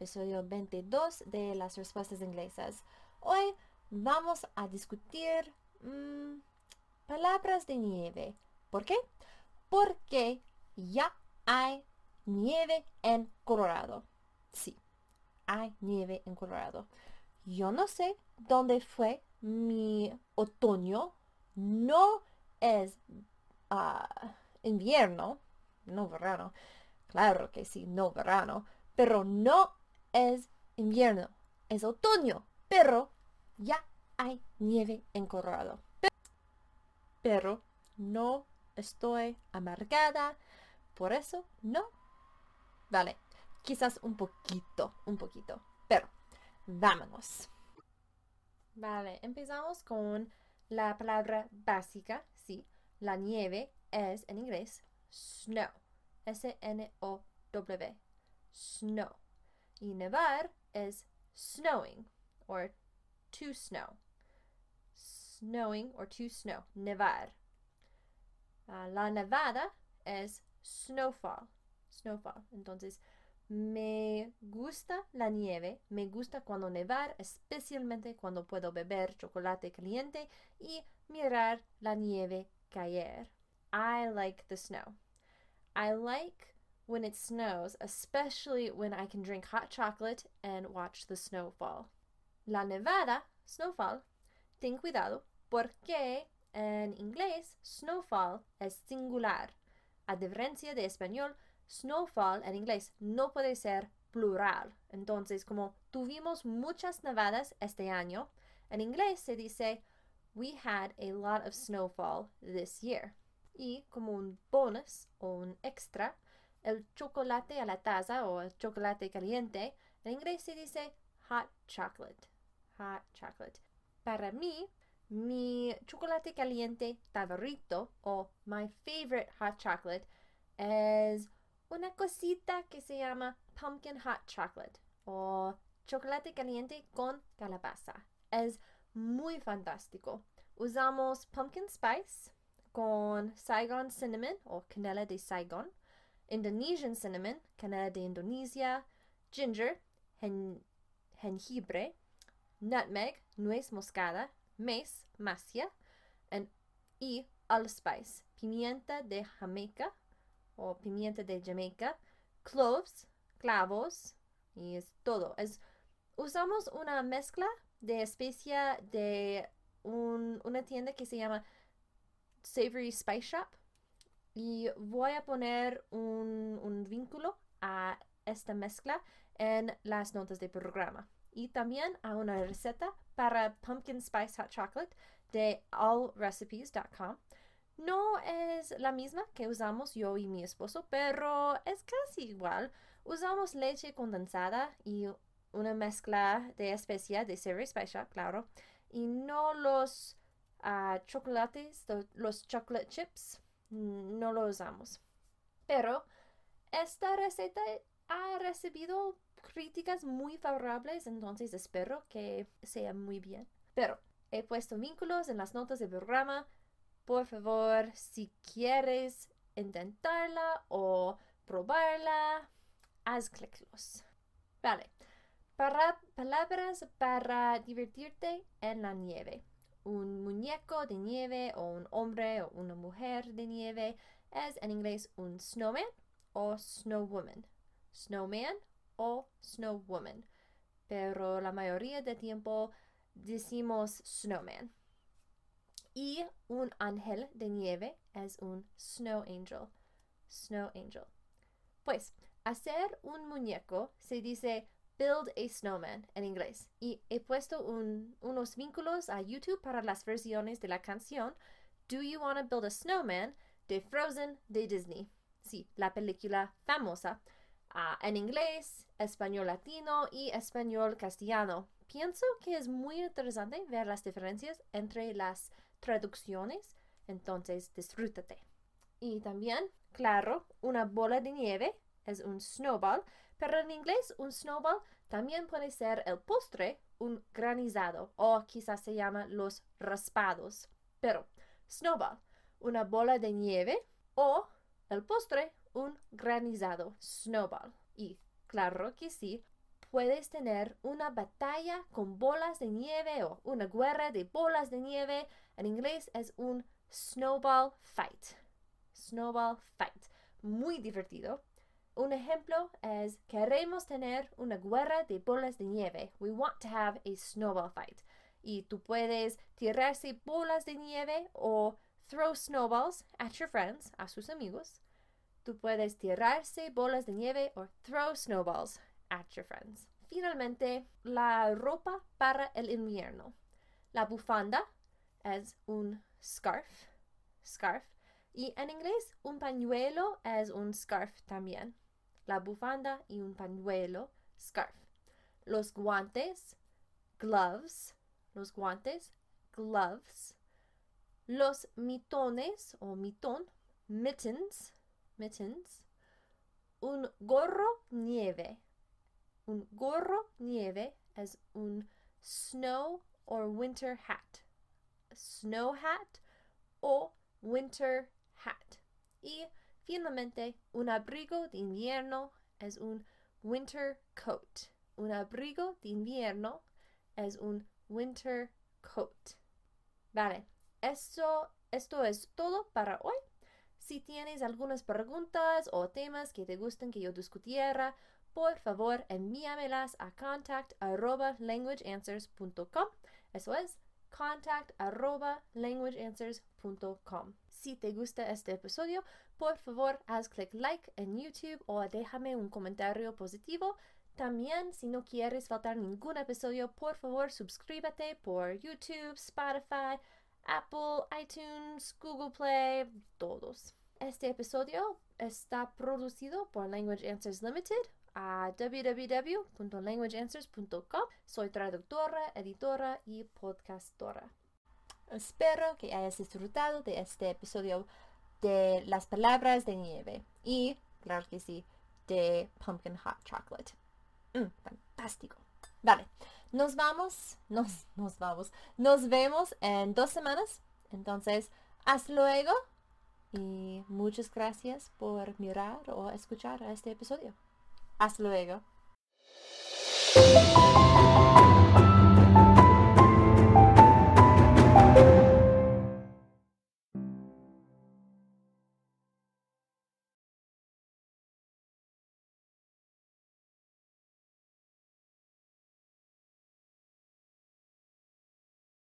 episodio 22 de las respuestas inglesas. Hoy vamos a discutir mm, palabras de nieve. ¿Por qué? Porque ya hay nieve en Colorado. Sí, hay nieve en Colorado. Yo no sé dónde fue mi otoño. No es ah, invierno, no verano. Claro que sí, no verano. Pero no es invierno, es otoño. Pero ya hay nieve en Colorado. Pero no estoy amargada. Por eso no. Vale, quizás un poquito, un poquito. Pero vámonos. Vale, empezamos con la palabra básica. Sí, la nieve es en inglés snow. S-N-O-W. Snow. Y nevar es snowing or to snow. Snowing or to snow. Nevar. Uh, la nevada es snowfall. Snowfall. Entonces, me gusta la nieve, me gusta cuando nevar, especialmente cuando puedo beber chocolate caliente y mirar la nieve caer. I like the snow. I like when it snows, especially when I can drink hot chocolate and watch the snow fall. La nevada, snowfall, ten cuidado porque en inglés snowfall es singular. A diferencia de español, snowfall en inglés no puede ser plural. Entonces, como tuvimos muchas nevadas este año, en inglés se dice we had a lot of snowfall this year. Y como un bonus o un extra, el chocolate a la taza o el chocolate caliente, en inglés se dice hot chocolate. Hot chocolate. Para mí, mi chocolate caliente favorito o my favorite hot chocolate es una cosita que se llama pumpkin hot chocolate o chocolate caliente con calabaza. Es muy fantástico. Usamos pumpkin spice con Saigon cinnamon o canela de Saigon, Indonesian cinnamon, canela de Indonesia, ginger, jengibre, nutmeg, nuez moscada, mace, macia, y allspice, pimienta de Jamaica o pimienta de Jamaica, cloves, clavos, y es todo. Es, usamos una mezcla de especia de una tienda que se llama Savory Spice Shop y voy a poner un, un vínculo a esta mezcla en las notas del programa y también a una receta para pumpkin spice hot chocolate de allrecipes.com. No es la misma que usamos yo y mi esposo, pero es casi igual. Usamos leche condensada y una mezcla de especia de Savory Shop, claro, y no los uh, chocolates, los chocolate chips, no lo usamos. Pero esta receta ha recibido críticas muy favorables, entonces espero que sea muy bien. Pero he puesto vínculos en las notas del programa. Por favor, si quieres intentarla o probarla, haz cliclos. Vale. Para, palabras para divertirte en la nieve. Un muñeco de nieve o un hombre o una mujer de nieve es en inglés un snowman o snowwoman. Snowman o snowwoman. Pero la mayoría de tiempo decimos snowman. Y un ángel de nieve es un snow angel. Snow angel. Pues, hacer un muñeco se dice Build a Snowman en inglés. Y he puesto unos vínculos a YouTube para las versiones de la canción Do You Wanna Build a Snowman de Frozen de Disney. Sí, la película famosa. Ah, en inglés, español latino y español castellano. Pienso que es muy interesante ver las diferencias entre las traducciones, entonces disfrútate. Y también, claro, una bola de nieve es un snowball pero en inglés, un snowball también puede ser el postre, un granizado, o quizás se llama los raspados. Pero, snowball, una bola de nieve, o el postre, un granizado, snowball. Y claro que sí, puedes tener una batalla con bolas de nieve o una guerra de bolas de nieve. En inglés es un snowball fight. Snowball fight. Muy divertido. Un ejemplo es queremos tener una guerra de bolas de nieve. We want to have a snowball fight. Y tú puedes tirarse bolas de nieve o throw snowballs at your friends, a sus amigos. Tú puedes tirarse bolas de nieve o throw snowballs at your friends. Finalmente, la ropa para el invierno. La bufanda es un scarf, scarf. Y en inglés, un pañuelo es un scarf también. La bufanda y un pañuelo, scarf. Los guantes, gloves. Los guantes, gloves. Los mitones o mitón, mittens, mittens. Un gorro nieve. Un gorro nieve es un snow or winter hat. Snow hat o winter hat. Y finalmente, un abrigo de invierno es un winter coat. Un abrigo de invierno es un winter coat. Vale, esto, esto es todo para hoy. Si tienes algunas preguntas o temas que te gusten que yo discutiera, por favor envíamelas a contact languageanswers.com. Eso es contact languageanswers.com. Si te gusta este episodio, por favor haz clic like en YouTube o déjame un comentario positivo. También, si no quieres faltar ningún episodio, por favor suscríbete por YouTube, Spotify, Apple, iTunes, Google Play, todos. Este episodio está producido por Language Answers Limited a www.languageanswers.com. Soy traductora, editora y podcastora. Espero que hayas disfrutado de este episodio de las palabras de nieve y, claro que sí, de pumpkin hot chocolate. Mm, fantástico. Vale, nos vamos, nos, nos vamos, nos vemos en dos semanas. Entonces, hasta luego y muchas gracias por mirar o escuchar este episodio. Hasta luego.